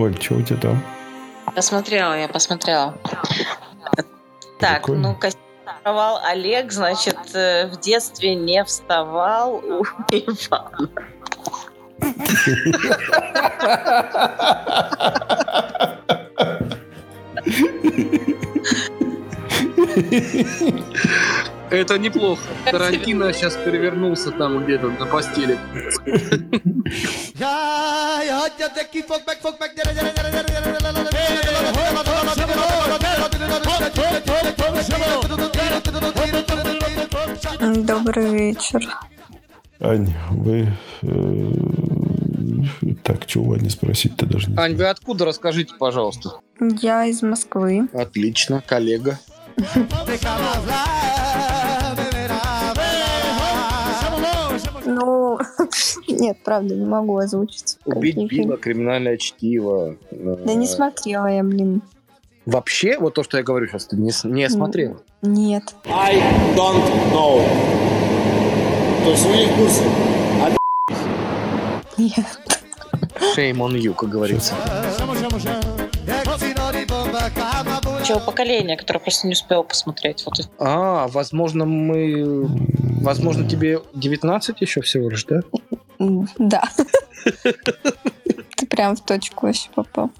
Оль, что у тебя там? Посмотрела, я посмотрела. Так, Прикольно. ну костюмировал Олег, значит, э, в детстве не вставал у Ивана. Это неплохо. Тарантино сейчас перевернулся там где-то на постели. Добрый вечер. Ань, вы... э, Так, что у Вани спросить-то даже не Ань, вы откуда, расскажите, пожалуйста. Я из Москвы. Отлично, коллега. Ну, нет, правда, не могу озвучить. Убить Билла, криминальное чтиво. Да не смотрела я, блин. Вообще, вот то, что я говорю сейчас, ты не, не смотрел. Нет. I don't know. То есть вы не в курсе? Нет. Shame on you, как говорится. Чего поколение, которое просто не успел посмотреть. Вот А, возможно, мы... Возможно, тебе 19 еще всего лишь, да? Да. Ты прям в точку вообще попал.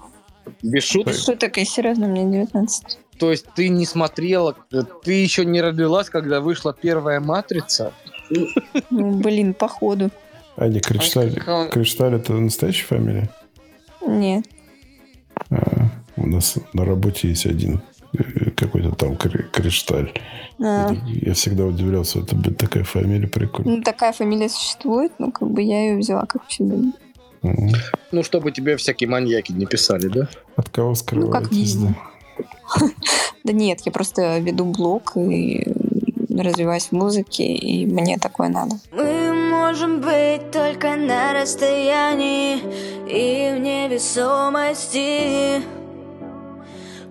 Без шуток. Шуток, и серьезно, мне 19. То есть ты не смотрела, ты еще не родилась, когда вышла первая «Матрица»? Блин, походу. Аня, Кришталь... Кришталь это настоящая фамилия? Нет. А, у нас на работе есть один э, какой-то там Кри- Кришталь. А, Я всегда удивлялся, это блин, такая фамилия прикольная. Ну, такая фамилия существует, но как бы я ее взяла как псевдоним. Ну, чтобы тебе всякие маньяки не писали, да? От кого Ну, скрываетесь? как да? Да нет, я просто веду блог и развиваюсь в музыке, и мне такое надо. Мы можем быть только на расстоянии и в невесомости.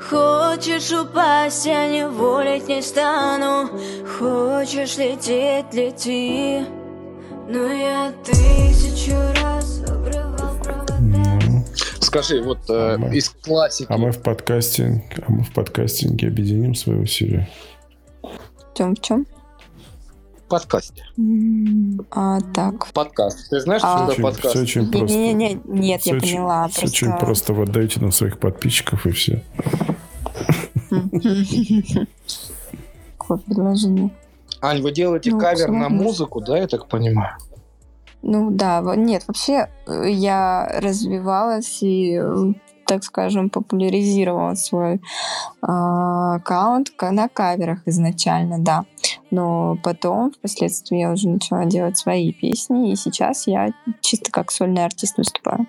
Хочешь упасть, я не волить не стану. Хочешь лететь, лети. Но я тысячу раз обрывал провода. Ну, Скажи, вот э, А мы- из классики. А мы в подкастинг, а мы в подкастинге объединим свои усилия. В чем, в чем? Подкасте. А, так. Подкаст. Ты знаешь, А. что это Очень- подкаст? всё очень просто. Не-не-не, нет, Всё я очень- поняла. всё очень просто. Вы отдаете на своих подписчиков и все. Какое предложение. Ань, вы делаете Ну, кавер на музыку, да, я так понимаю? Ну да, нет, вообще э, я развивалась и, э, так скажем, популяризировала свой а, аккаунт ка- на каверах изначально, да. Но потом, впоследствии, я уже начала делать свои песни, и сейчас я чисто как сольный артист выступаю.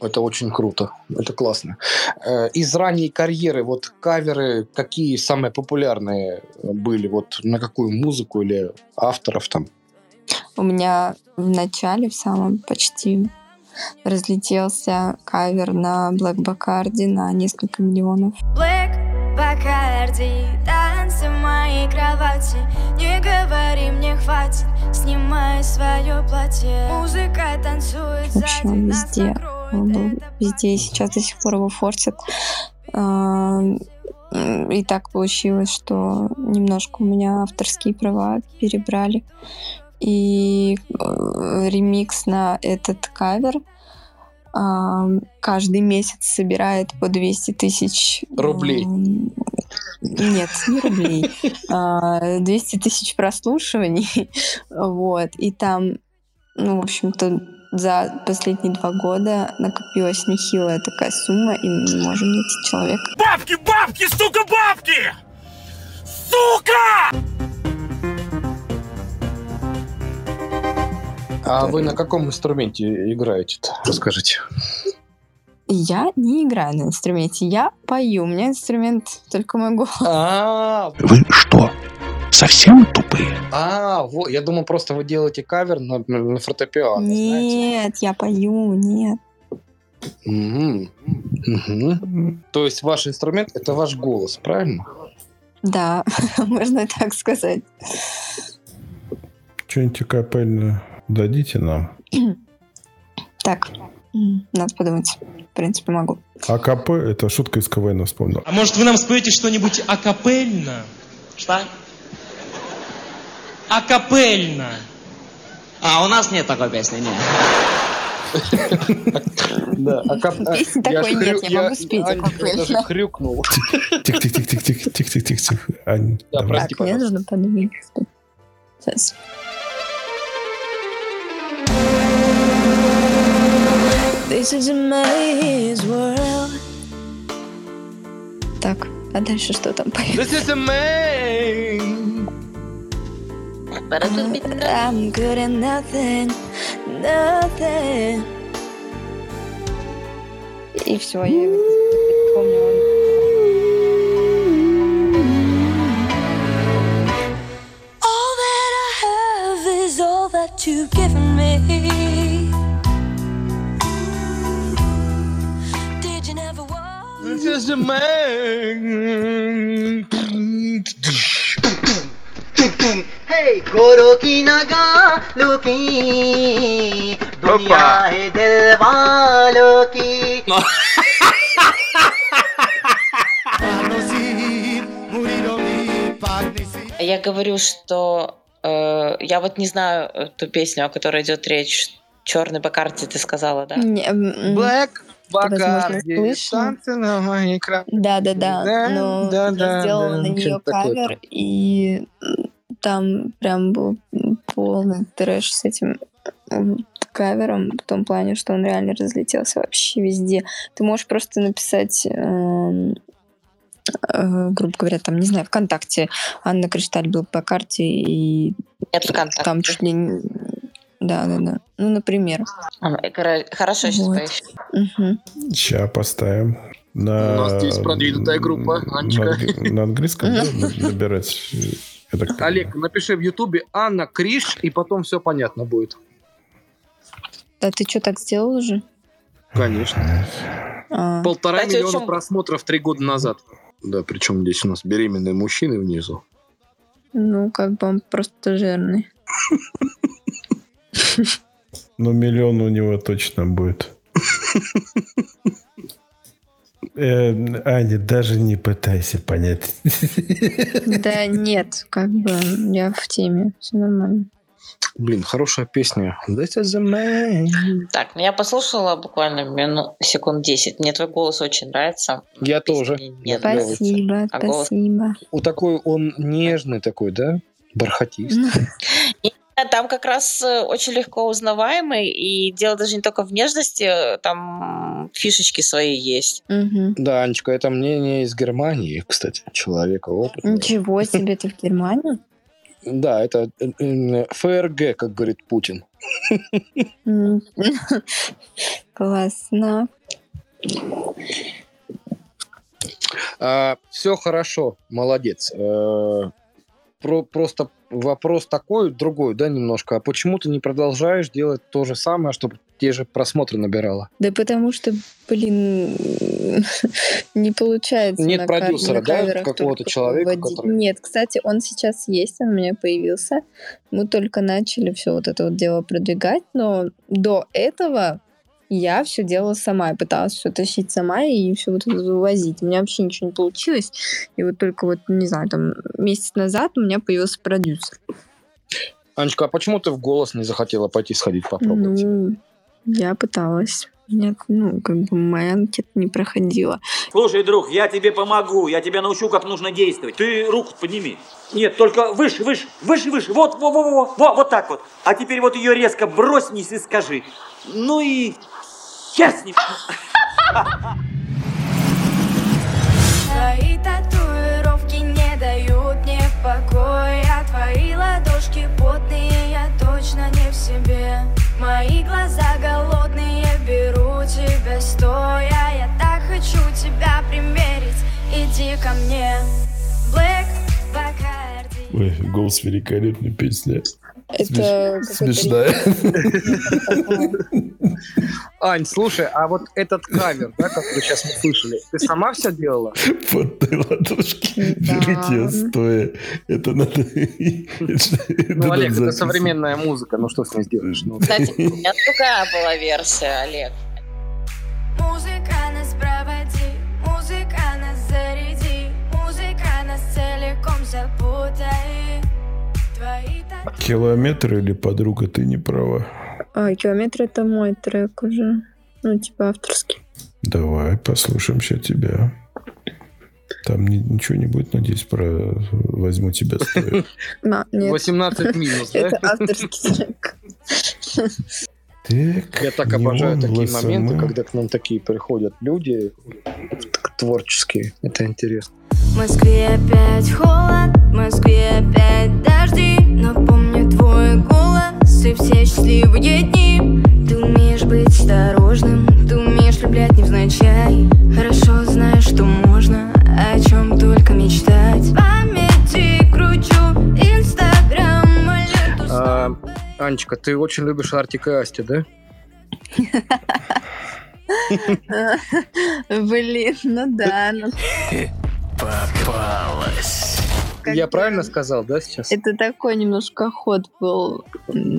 Это очень круто. Это классно. Э, Из ранней карьеры вот каверы какие самые популярные были? Вот на какую музыку или авторов там? У меня в начале, в самом почти, разлетелся кавер на Black Bacardi на несколько миллионов. Black Bacardi, танцы в моей кровати Не говори, мне хватит, снимай свое платье Музыка танцует он нас везде. это везде и сейчас до сих пор его форсят. А, И так получилось, что немножко у меня авторские права перебрали. И э, ремикс на этот кавер каждый месяц собирает по 200 тысяч... Рублей. Нет, не рублей. А, 200 тысяч прослушиваний. Вот. И там, ну, в общем-то, за последние два года накопилась нехилая такая сумма, и мы не можем найти человека. Бабки, бабки, сука, бабки! Сука! А вы на каком инструменте играете-то? Расскажите. Я не играю на инструменте, я пою. У меня инструмент только мой голос. А, Вы что, совсем тупые? а, вот, я думал, просто вы делаете кавер на, на- фортепиано, знаете. Нет, я пою, нет. Мгм. Мгм. То есть ваш инструмент это ваш голос, правильно? Да, можно и так сказать. Что-нибудь акапельно дадите нам? Так, надо подумать. принципе, могу. АКП — это шутка из КВН вспомнил. А может вы нам споете что-нибудь акапельно? Что? Акапельно. А, у нас нет такой песни, нет. Да, а как- а, Песни я такой нет, я могу спеть акапельно. даже хрюкнул. Тихо-тихо-тихо-тихо-тихо-тихо. Ань, Да, прости, Так, мне пожалуйста. нужно подумать. Сейчас. This is a maze world. Так, а дальше что там поет? This is a man. I'm good at nothing, nothing. И все, я помню. is a man. Hey, गोरों की नगाहों की दुनिया है दिल वालों की Я говорю, что э, я вот не знаю ту песню, о которой идет речь. Черный по карте ты сказала, да? Не, м, м, Black Bacardi. слышно. My crap. Да, да, да. Да, Но да, я да, сделала да, на нее такое кавер, и там прям был полный трэш с этим кавером, в том плане, что он реально разлетелся вообще везде. Ты можешь просто написать, эм, э, грубо говоря, там, не знаю, ВКонтакте Анна Кришталь был по карте, и Нет, ВКонтакте. там чуть ли не... Да, да, да. Ну, например. А, ну, Хорошо, сейчас Вот. поищу. Мгм. Сейчас поставим. На, У нас есть продвинутая группа, на, Анечка. анг- на английском да, набирать. Понимаю. Олег, напиши в Ютубе Анна Криш, и потом все понятно будет. А ты что, так сделал уже? Конечно. А, Полтора Кстати, миллиона просмотров три года назад. Да, причем здесь у нас беременные мужчины внизу. ну, как бы он просто жирный. Ну, миллион у него точно будет. Э, Аня, даже не пытайся понять. Да нет, как бы я в теме, все нормально. Блин, хорошая песня. This is a man. Так, ну я послушала буквально мину, секунд 10. Мне твой голос очень нравится. Я тоже. нет. Спасибо, А голос? спасибо. Вот такой он нежный такой, да? Бархатист. А Там как раз э, очень легко узнаваемый, и дело даже не только в нежности, э, там фишечки свои есть. мгм. Да, Анечка, это мнение из Германии, кстати, человека опытного. Ничего себе, ты в Германии? Да, это э, ФРГ, как говорит Путин. Классно. все хорошо, молодец. Про- просто вопрос такой, другой, да, немножко. А почему ты не продолжаешь делать то же самое, чтобы те же просмотры набирала? Да потому что, блин, не получается. Нет на продюсера, на да, какого-то человека, который- Нет, кстати, он сейчас есть, он у меня появился. Мы только начали все вот это вот дело продвигать, но до этого я все делала сама. Я пыталась все тащить сама и все вот это вывозить. У меня вообще ничего не получилось. И вот только вот, не знаю, там месяц назад у меня появился продюсер. Анечка, а почему ты в голос не захотела пойти сходить попробовать? Ну, я пыталась. Нет, ну, как бы моя анкета не проходила. Слушай, друг, я тебе помогу, я тебя научу, как нужно действовать. Ты руку подними. Нет, только выше, выше, выше, выше. Вот, во, во, во, во, вот так вот. А теперь вот ее резко брось вниз и скажи. Ну и хер с ним. Твои татуировки не дают мне покоя Твои ладошки потные, я точно не в себе Мои глаза голодные, беру тебя стоя Я так хочу тебя примерить, иди ко мне Black Bacardi Ой, голос великолепная песня. Это Смешная. Ань, слушай, а вот этот кавер, да, который сейчас мы слышали, ты сама все делала? Потные ладошки. Да. Берите стоя. Это надо... Ну, Олег, это современная музыка, ну что с ней сделаешь? Ну, Кстати, у меня другая была версия, Олег. Музыка нас проводи, музыка нас заряди, музыка нас целиком запутай. Твои так Километр или подруга, ты не права. А, километр это мой трек уже. Ну, типа авторский. Давай послушаем сейчас тебя. Там ни- ничего не будет, надеюсь, про возьму тебя стоя. Нет. 18 минус, да? Это авторский трек. Так, Я так обожаю такие ЛСМ. моменты, когда к нам такие приходят люди творческие. Это интересно. В Москве опять холод, в Москве опять дожди Но помню твой голос и все счастливые дни Ты умеешь быть осторожным, ты умеешь влюблять невзначай Хорошо знаешь, что можно, о чем только мечтать В памяти кручу инстаграм, А, Анечка, ты очень любишь Артик и Асти, да? Блин, ну да. ну, Попалась. Я как правильно сказал, да, сейчас? Это такой немножко ход был.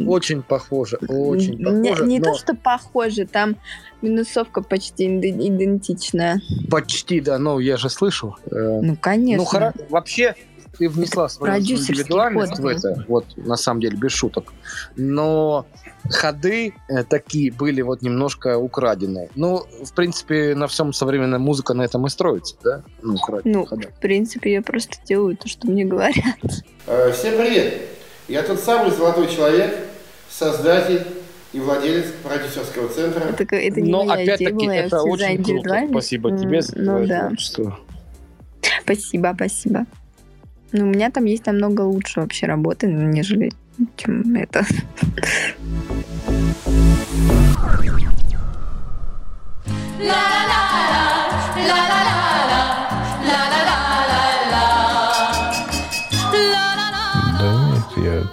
Очень похоже, очень не, похоже. не но то, что похоже, там минусовка почти иде- идентичная. Почти, да, но я же слышал. Э, Ну, конечно. Ну, хоро- вообще, ты внесла свою индивидуальность ход в это, вот, на самом деле, без шуток. Но ходы э, такие были вот немножко украденные. Ну, в принципе, на всем современная музыка на этом и строится, да? Ну, Ну, ходы. в принципе, я просто делаю то, что мне говорят. Э, Всем привет! Я тот самый золотой человек, создатель и владелец продюсерского центра. Это, это не Но опять-таки это очень круто. индивидуальность. Спасибо тебе за Ну твое да. творчество. Спасибо, спасибо. Ну, у меня там есть намного лучше вообще работы, нежели чем это. Да нет, я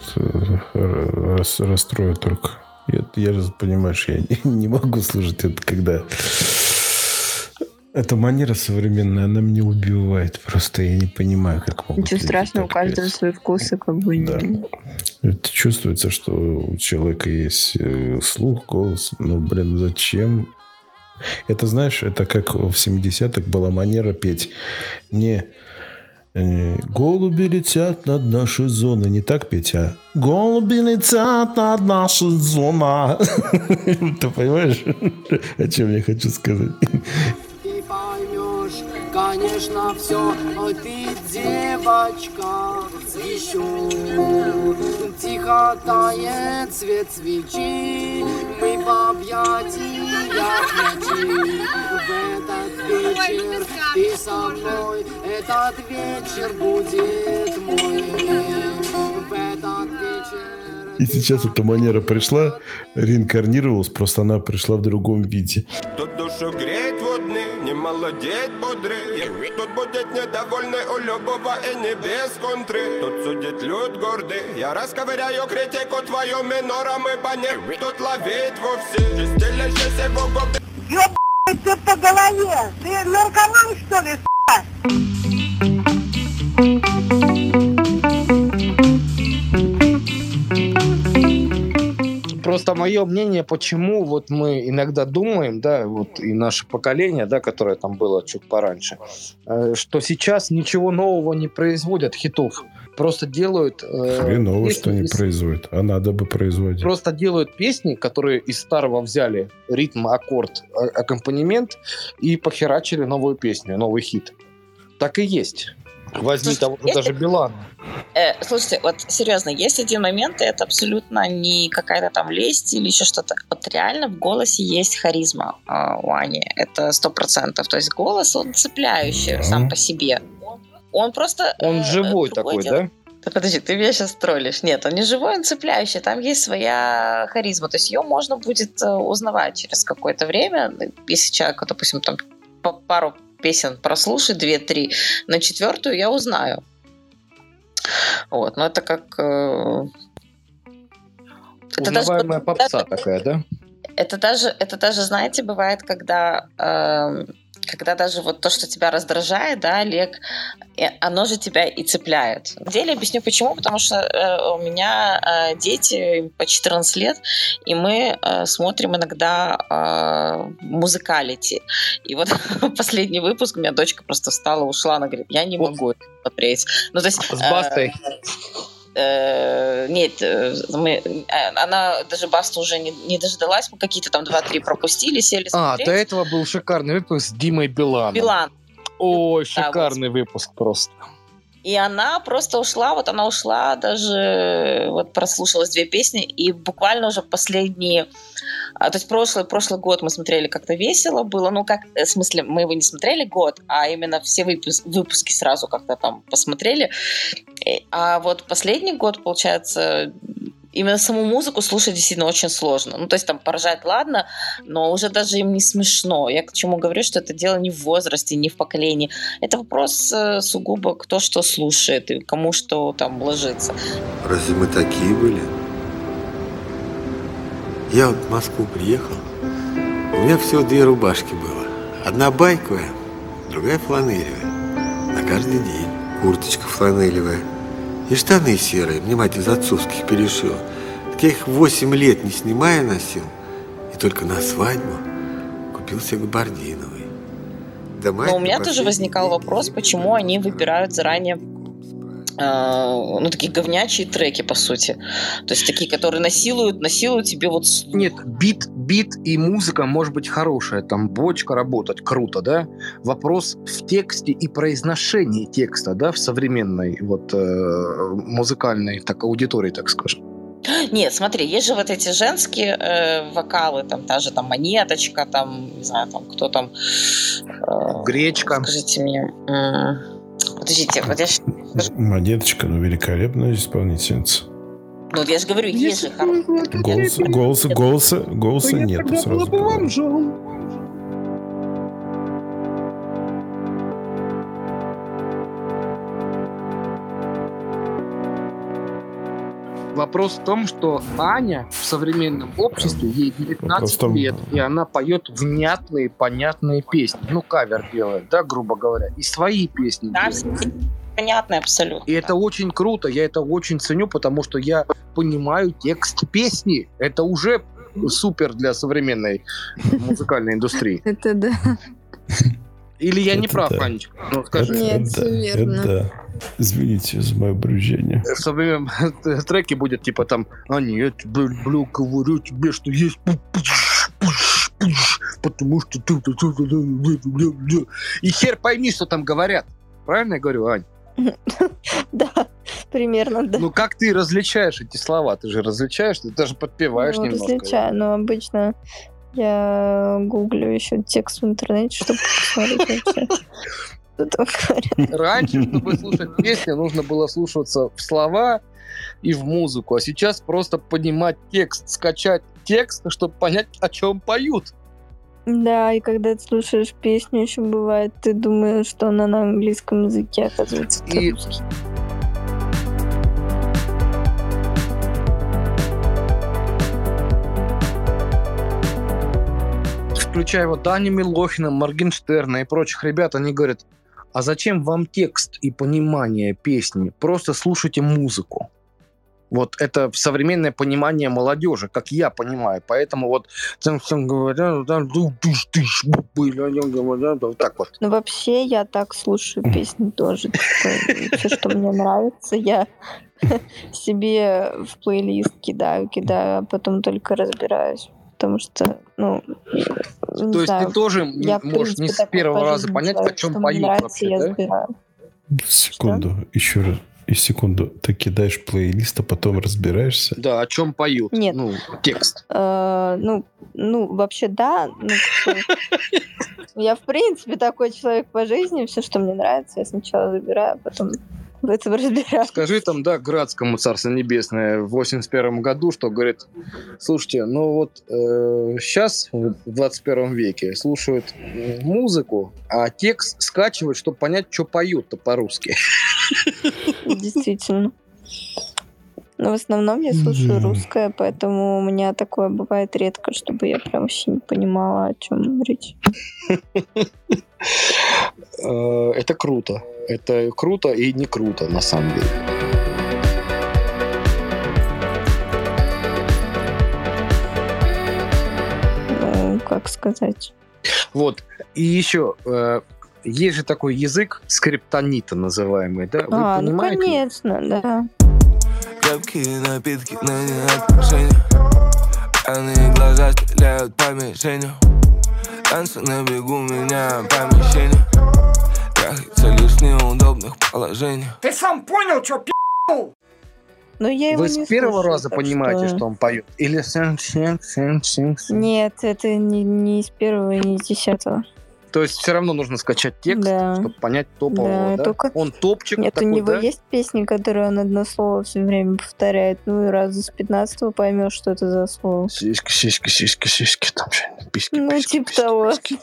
э, рас- расстрою только. Я, я же, понимаешь, я не могу слушать это, когда... Эта манера современная, она меня убивает. Просто я не понимаю, как могут Ничего страшного, у каждого свои вкусы, как бы. Да. Это чувствуется, что у человека есть э, слух, голос. Ну, блин, зачем? Это, знаешь, это как в 70-х была манера петь. Не э, «Голуби летят над нашей зоной». Не так петь, а «Голуби летят над нашей зоной». Ты понимаешь, о чем я хочу сказать? Конечно, все, но ты девочка еще. Тихо тает цвет свечи, мы в объятиях ночи. В этот вечер ты со мной, этот вечер будет мой. В этот вечер И сейчас эта манера пришла, реинкарнировалась, просто она пришла в другом виде. Тут душу водны, не молодеть бодры. Тут будет недовольный у любого и не без контры. Тут судит люд гордый, я расковыряю критику твою минором и банер. Тут ловить вовсе, чистилище его годы. Ёб***ь, по голове! Ты наркоман, что ли, с***а? Просто мое мнение, почему вот мы иногда думаем, да, вот и наше поколение, да, которое там было чуть пораньше, э, что сейчас ничего нового не производят хитов. Просто делают... э, Хреново, песни что не из- производит. А надо бы производить. Просто делают песни, которые из старого взяли ритм, аккорд, а- аккомпанемент и похерачили новую песню, новый хит. Так и есть. Возьми Слушай, того же если- даже Билана. Э, слушайте, вот серьезно, есть один момент, и это абсолютно не какая-то там лесть или еще что-то. Вот реально в голосе есть харизма э, у Ани. Это сто процентов. То есть голос, он цепляющий сам по себе. Он просто... Он э, живой такой, дело- да? Да подожди, ты меня сейчас троллишь. Нет, он не живой, он цепляющий. Там есть своя харизма. То есть ее можно будет э, узнавать через какое-то время. Если человек, допустим, там пару песен прослушает, две-три, на четвертую я узнаю. Вот, но это как... э, Это даже, Узнаваемая вот- попса даже- такая, да? это даже, это даже, знаете, бывает, когда э, когда даже вот то, что тебя раздражает, да, Олег, э, оно же тебя и цепляет. На деле объясню почему, потому что э, у меня э, дети по 14 лет, и мы э, смотрим иногда э, музыкалити. И вот последний выпуск, у меня дочка просто встала, ушла, она говорит, я не могу это смотреть. Ну, то есть... С Бастой. Э, нет, э, мы, э, она даже Басту уже не, не дождалась, мы какие-то там 2-3 пропустили, сели А, смотреть. до этого был шикарный выпуск с Димой Биланом. Билан. Ой, Да, шикарный выпуск просто. И она просто ушла, вот она ушла, даже вот прослушалась две песни, и буквально уже последние, а, то есть прошлый, прошлый год мы смотрели как-то весело было, ну как, э, в смысле, мы его не смотрели год, а именно все выпус- выпуски сразу как-то там посмотрели. Э, А вот последний год, получается, именно саму музыку слушать действительно очень сложно. Ну, то есть там поражать, ладно, но уже даже им не смешно. Я к чему говорю, что это дело не в возрасте, не в поколении. Это вопрос э, сугубо кто что слушает и кому что там ложится. Разве мы такие были? Я вот в Москву приехал. У меня всего две рубашки было. Одна байковая, другая фланелевая. На каждый день. Курточка фланелевая. И штаны серые. Мне мать из отцовских перешила. Так я их восемь лет не снимая носил. И только на свадьбу купил себе габардиновый. Да мать Но у меня тоже возникал вопрос, почему они выбирают заранее ну, такие говнячие треки, по сути. То есть такие, которые насилуют, насилуют тебе вот. Нет, бит, бит и музыка может быть хорошая, там бочка работать, круто, да? Вопрос в тексте и произношении текста, да, в современной вот э, музыкальной так, аудитории, так скажем. Нет, смотри, есть же вот эти женские э, вокалы, там та же там монеточка, там, не знаю, там кто там. э, Гречка. Скажите мне. м, Подождите, вот я Монеточка, ну, великолепная исполнительница. Ну, вот я же говорю, есть же хоро- Голоса, голоса, голоса, голоса нет, сразу говорю. Вопрос в том, что Аня в современном обществе, ей 19 Вопрос в том- лет, и она поет внятные, понятные песни. Ну, кавер делает, да, грубо говоря. И свои песни Да, делает. понятно абсолютно. И это очень круто, я это очень ценю, потому что я понимаю текст песни. Это уже супер для современной музыкальной индустрии. Это да. Или я не Это прав, да. Анечка? Ну, скажи. Нет, Это всё да, верно. это да. Извините за мое брюзжение. В современном треке будет типа там, а нет, блю, блю, говорю тебе, что есть потому что ты- и хер пойми, что там говорят. Правильно я говорю, Ань? Да, примерно, да. Ну как ты различаешь эти слова? Ты же различаешь, ты даже подпеваешь Ну, немножко. различаю, но обычно я гуглю еще текст в интернете, чтобы посмотреть вообще. Раньше, чтобы слушать песни, нужно было слушаться в слова и в музыку, а сейчас просто понимать текст, скачать текст, чтобы понять, о чем поют. Да, и когда ты слушаешь песню, еще бывает, ты думаешь, что она на английском языке, оказывается, И- русский. Включая вот Даню Милохина, Моргенштерна и прочих ребят, они говорят, а зачем вам текст и понимание песни? Просто слушайте музыку. Вот это современное понимание молодежи, как я понимаю. Поэтому вот так вот. Ну, вообще, я так слушаю песни тоже. Все, что мне нравится, я себе в плейлист кидаю, кидаю, а потом только разбираюсь. Потому что, ну, не То есть знаю, ты тоже я, в можешь не с первого раза понять, о человек, чем что мне поют нравится, вообще, я да? Секунду, еще раз. И секунду. Ты кидаешь плейлист, а потом разбираешься. Да, о чем поют. Нет. Ну, текст. Э, ну, ну, вообще, да. ну, бы, я, в принципе, такой человек по жизни. Все, что мне нравится, я сначала забираю, а потом в этом разбираюсь. Скажи там, да, Градскому Царство Небесное в 81 году, что говорит, слушайте, ну вот сейчас, в 21 веке, слушают э, музыку, а текст скачивают, чтобы понять, что поют-то по-русски. Действительно. Но в основном я слушаю Да. русское, поэтому у меня такое бывает редко, чтобы я прям вообще не понимала, о чем речь. Это круто. Это круто и не круто, на самом деле. Ну, как сказать. Вот. И еще, э, есть же такой язык скриптонита называемый, да? Вы а, ну конечно, да. Крепкие напитки, но не отношения Пьяные глаза стреляют по мишенью Танцы на бегу меня по мишени неудобных положениях Ты сам понял, что пи***л? Но я его Вы не с первого слушаю, раза понимаете, что- что он поет? Или сэн сэн сэн сэн? Нет, это не, не из первого и не из десятого. То есть все равно нужно скачать текст, Да. чтобы понять топового, Да, да? только- Он топчик Нет, такой, у него да? есть песни, которые он одно слово все время повторяет. Ну и раз с 15 поймешь, что это за слово. Сиськи, сиськи, сиськи, сиськи, там же письки, Ну, письки, типа письки, того. письки.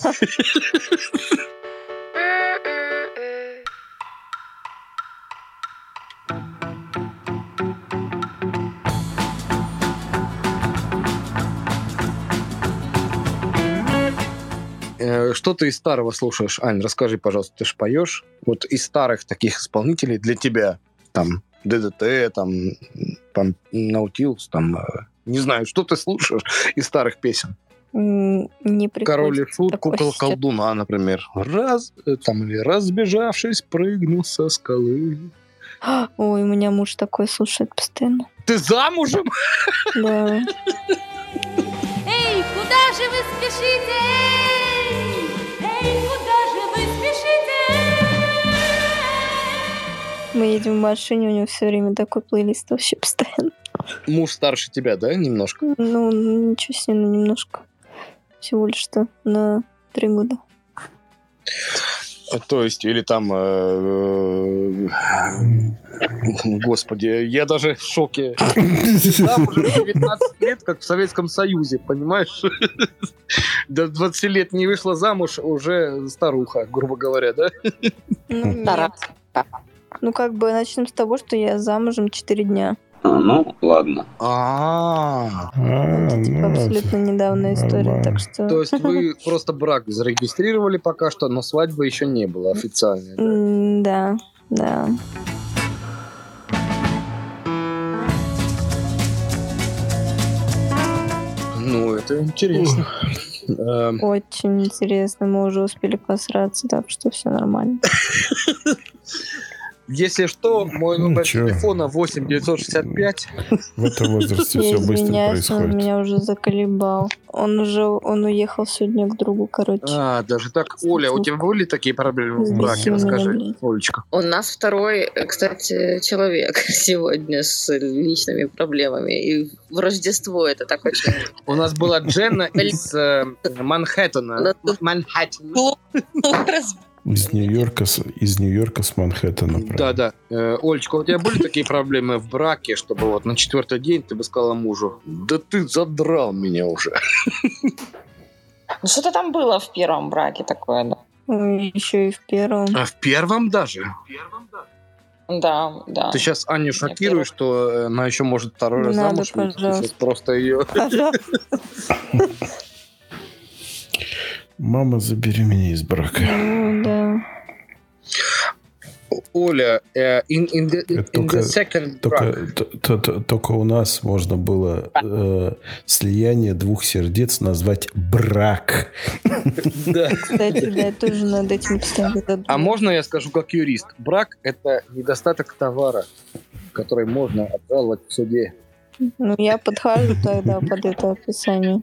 Что ты из старого слушаешь? Ань, расскажи, пожалуйста, ты же поешь. Вот из старых таких исполнителей для тебя, там, ДДТ, там, там Наутилус, там, э, не знаю, что ты слушаешь из старых песен? Не Король и шут, кукол сейчас. колдуна, например. Раз, э, там, или разбежавшись, прыгнул со скалы. Ой, у меня муж такой слушает постоянно. Ты замужем? Да. Эй, куда же вы спешите? Эй, Мы едем в машине, у него все время такой плейлист вообще постоянно. Муж старше тебя, да, немножко? Ну, ничего себе, ну, немножко. Всего лишь что на три года. То есть, или там... э, Господи, я даже в шоке. Там уже 19 лет, как в Советском Союзе, понимаешь? До 20 лет не вышла замуж, уже старуха, грубо говоря, да? Ну, нет. Ну, как бы начнем с того, что я замужем 4 дня. ну, ладно. А, Типа абсолютно недавняя история, так что... То есть вы просто брак зарегистрировали пока что, но свадьбы еще не было официальной. да? Да. Ну, это интересно. Эм, Очень интересно. Мы уже успели посраться, так что все нормально. Если что, мой номер чё? телефона 8 965. В этом возрасте все быстро извиняюсь, он происходит. меня уже заколебал. Он уже, он уехал сегодня к другу, короче. А, даже так. Оля, у тебя были такие проблемы в браке? Расскажи. Олечка. У нас второй, э, кстати, человек сегодня с личными проблемами. И в Рождество это так очень... У нас была Дженна из э, Манхэттена. Из Нью-Йорка, с- из Нью-Йорка с Манхэттена. Да, да. Э, Олечка, у тебя были такие проблемы в браке, чтобы вот на четвертый день ты бы сказала мужу, да ты задрал меня уже. Ну что-то там было в первом браке такое, да. Еще и в первом. А в первом даже? Да, да. Ты сейчас Аню шокируешь, что она еще может второй раз замуж выйти. Просто ее... Мама, забери меня из брака. Ну, да. Оля, э, in, in the, in Только, the second только, брак. т- т- т- только у нас можно было э, слияние двух сердец назвать брак. Да. Кстати, да, тоже над этим постоянно А можно я скажу как юрист? Брак – это недостаток товара, который можно обжаловать в суде. Ну, я подхожу тогда под это описание.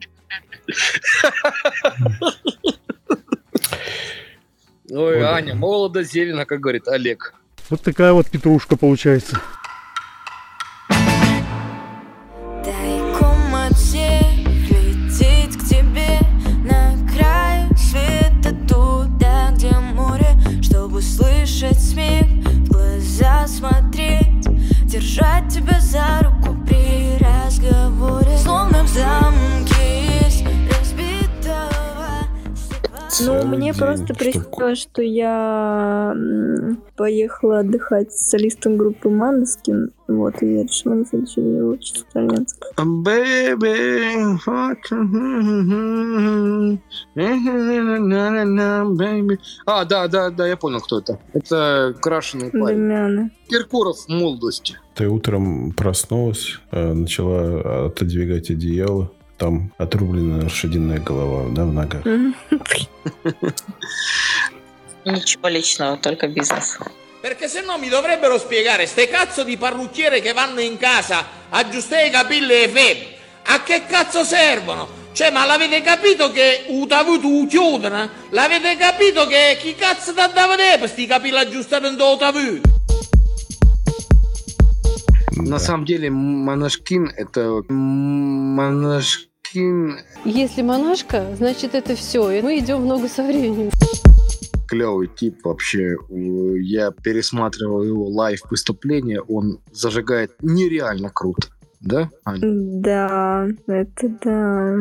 Ой, Аня, молодо зелено, как говорит Олег. Вот такая вот петрушка получается. Чтоб- приснилось, что я поехала отдыхать с солистом группы Мандескин. Вот, и я решила на следующий день выучить итальянский. Baby, baby. А, да, да, да, я понял, кто это. Это крашеный парень. Дымяна. Киркоров в молодости. Ты утром проснулась, э, начала отодвигать одеяло. Там отрублена лошадиная голова, да, в ногах. Ничего личного, только бизнес. Perché se no mi dovrebbero spiegare ste cazzo di parrucchiere che vanno in casa a aggiustare i capelli e femmine. A che cazzo servono? Cioè, ma l'avete capito che utavuto chiudono? L'avete capito che chi cazzo dava te per sti capelli aggiustati in utavuto? На самом деле, Монашкин это Монашкин Если монашка, значит это все, и мы идем в ногу со временем. клевый тип вообще. Я пересматривал его live выступление, он зажигает нереально круто. Да, Аня? Да, это да.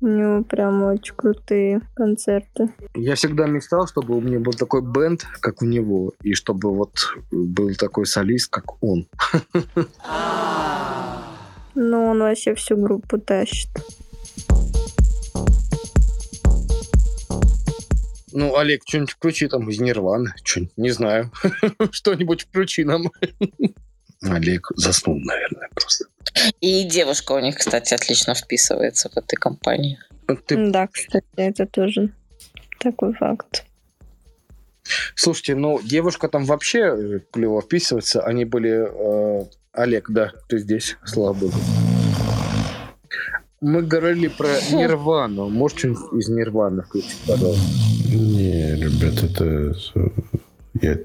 У него прям очень крутые концерты. Я всегда мечтал, чтобы у меня был такой band, как у него, и чтобы вот был такой солист, как он. Но он вообще всю группу тащит. Ну, Олег, что-нибудь включи там из Нирваны. Что-нибудь, не знаю. Что-нибудь включи нам. Олег заснул, наверное, просто. И девушка у них, кстати, отлично вписывается в этой компании. Да, кстати, это тоже такой факт. Слушайте, ну, девушка там вообще э, клево вписывается. Они были... э, Олег, да, ты здесь, слава богу. Мы говорили про Нирвану. Можешь что-нибудь из Нирваны включить, пожалуйста? Не, ребят, это... Я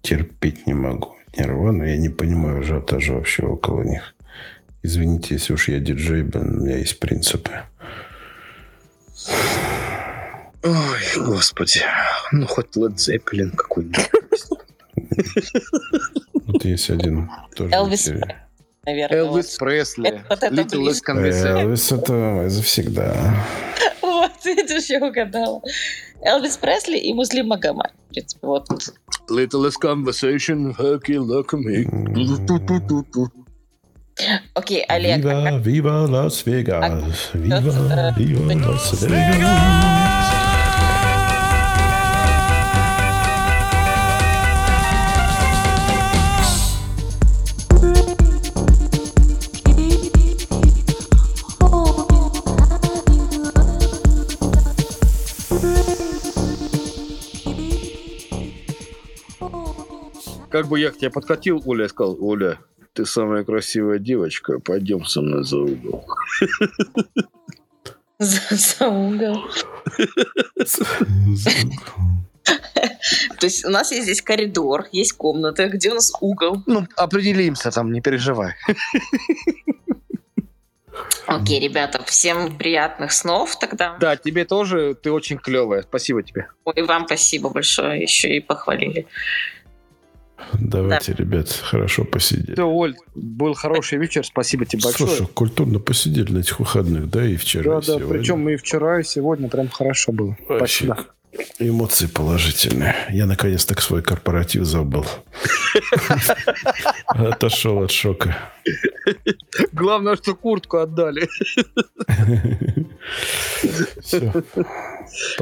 терпеть не могу. Нирвану, я не понимаю ажиотажа вообще около них. Извините, если уж я диджей, блин, у меня есть принципы. Ой, господи. Ну, хоть Led Zeppelin какой-нибудь. Вот есть один тоже. Элвис, наверное. Элвис Пресли. Это- вот это Little Less Conversation. Элвис это завсегда. Вот, видишь, я угадала. Элвис Пресли и Муслим Магомед. В принципе, вот. Little Less Conversation, Hacky Luck Me. Окей, Олег, Viva, viva Las Vegas. Viva, viva Las Vegas. Как бы я к тебе подкатил, Оля, и сказал, Оля, ты самая красивая девочка, пойдем со мной за угол. за, за угол. То есть у нас есть здесь коридор, есть комната, где у нас угол. Ну, определимся там, не переживай. Окей, ребята, всем приятных снов тогда. Да, тебе тоже, ты очень клевая. Спасибо тебе. Ой, вам спасибо большое, еще и похвалили. Давайте, ребят, хорошо посидели. Все, Оль, был хороший вечер, спасибо тебе большое. Слушай, культурно посидели на этих выходных, да, и вчера, да, и да, сегодня. причем и вчера, и сегодня прям хорошо было. Вообще, Спасибо. Эмоции положительные. Я наконец так свой корпоратив забыл. Отошел от шока. Главное, что куртку отдали. Все.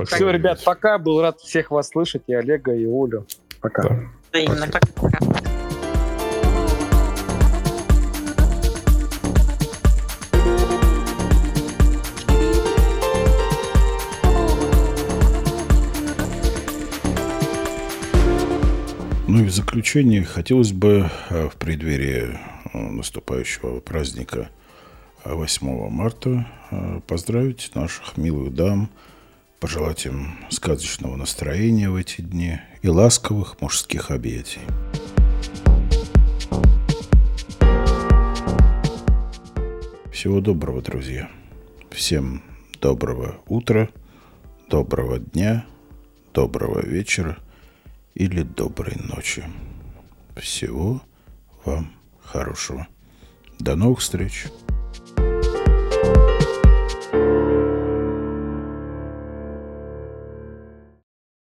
Все, ребят, пока. Был рад всех вас слышать, и Олега, и Олю. Пока. Взаимно, пока-пока. Ну и в заключение хотелось бы э, в преддверии э, наступающего праздника э, 8 марта э, поздравить наших милых дам, пожелать им сказочного настроения в эти дни и ласковых мужских объятий. Всего доброго, друзья. Всем доброго утра, доброго дня, доброго вечера или доброй ночи. Всего вам хорошего. До новых встреч.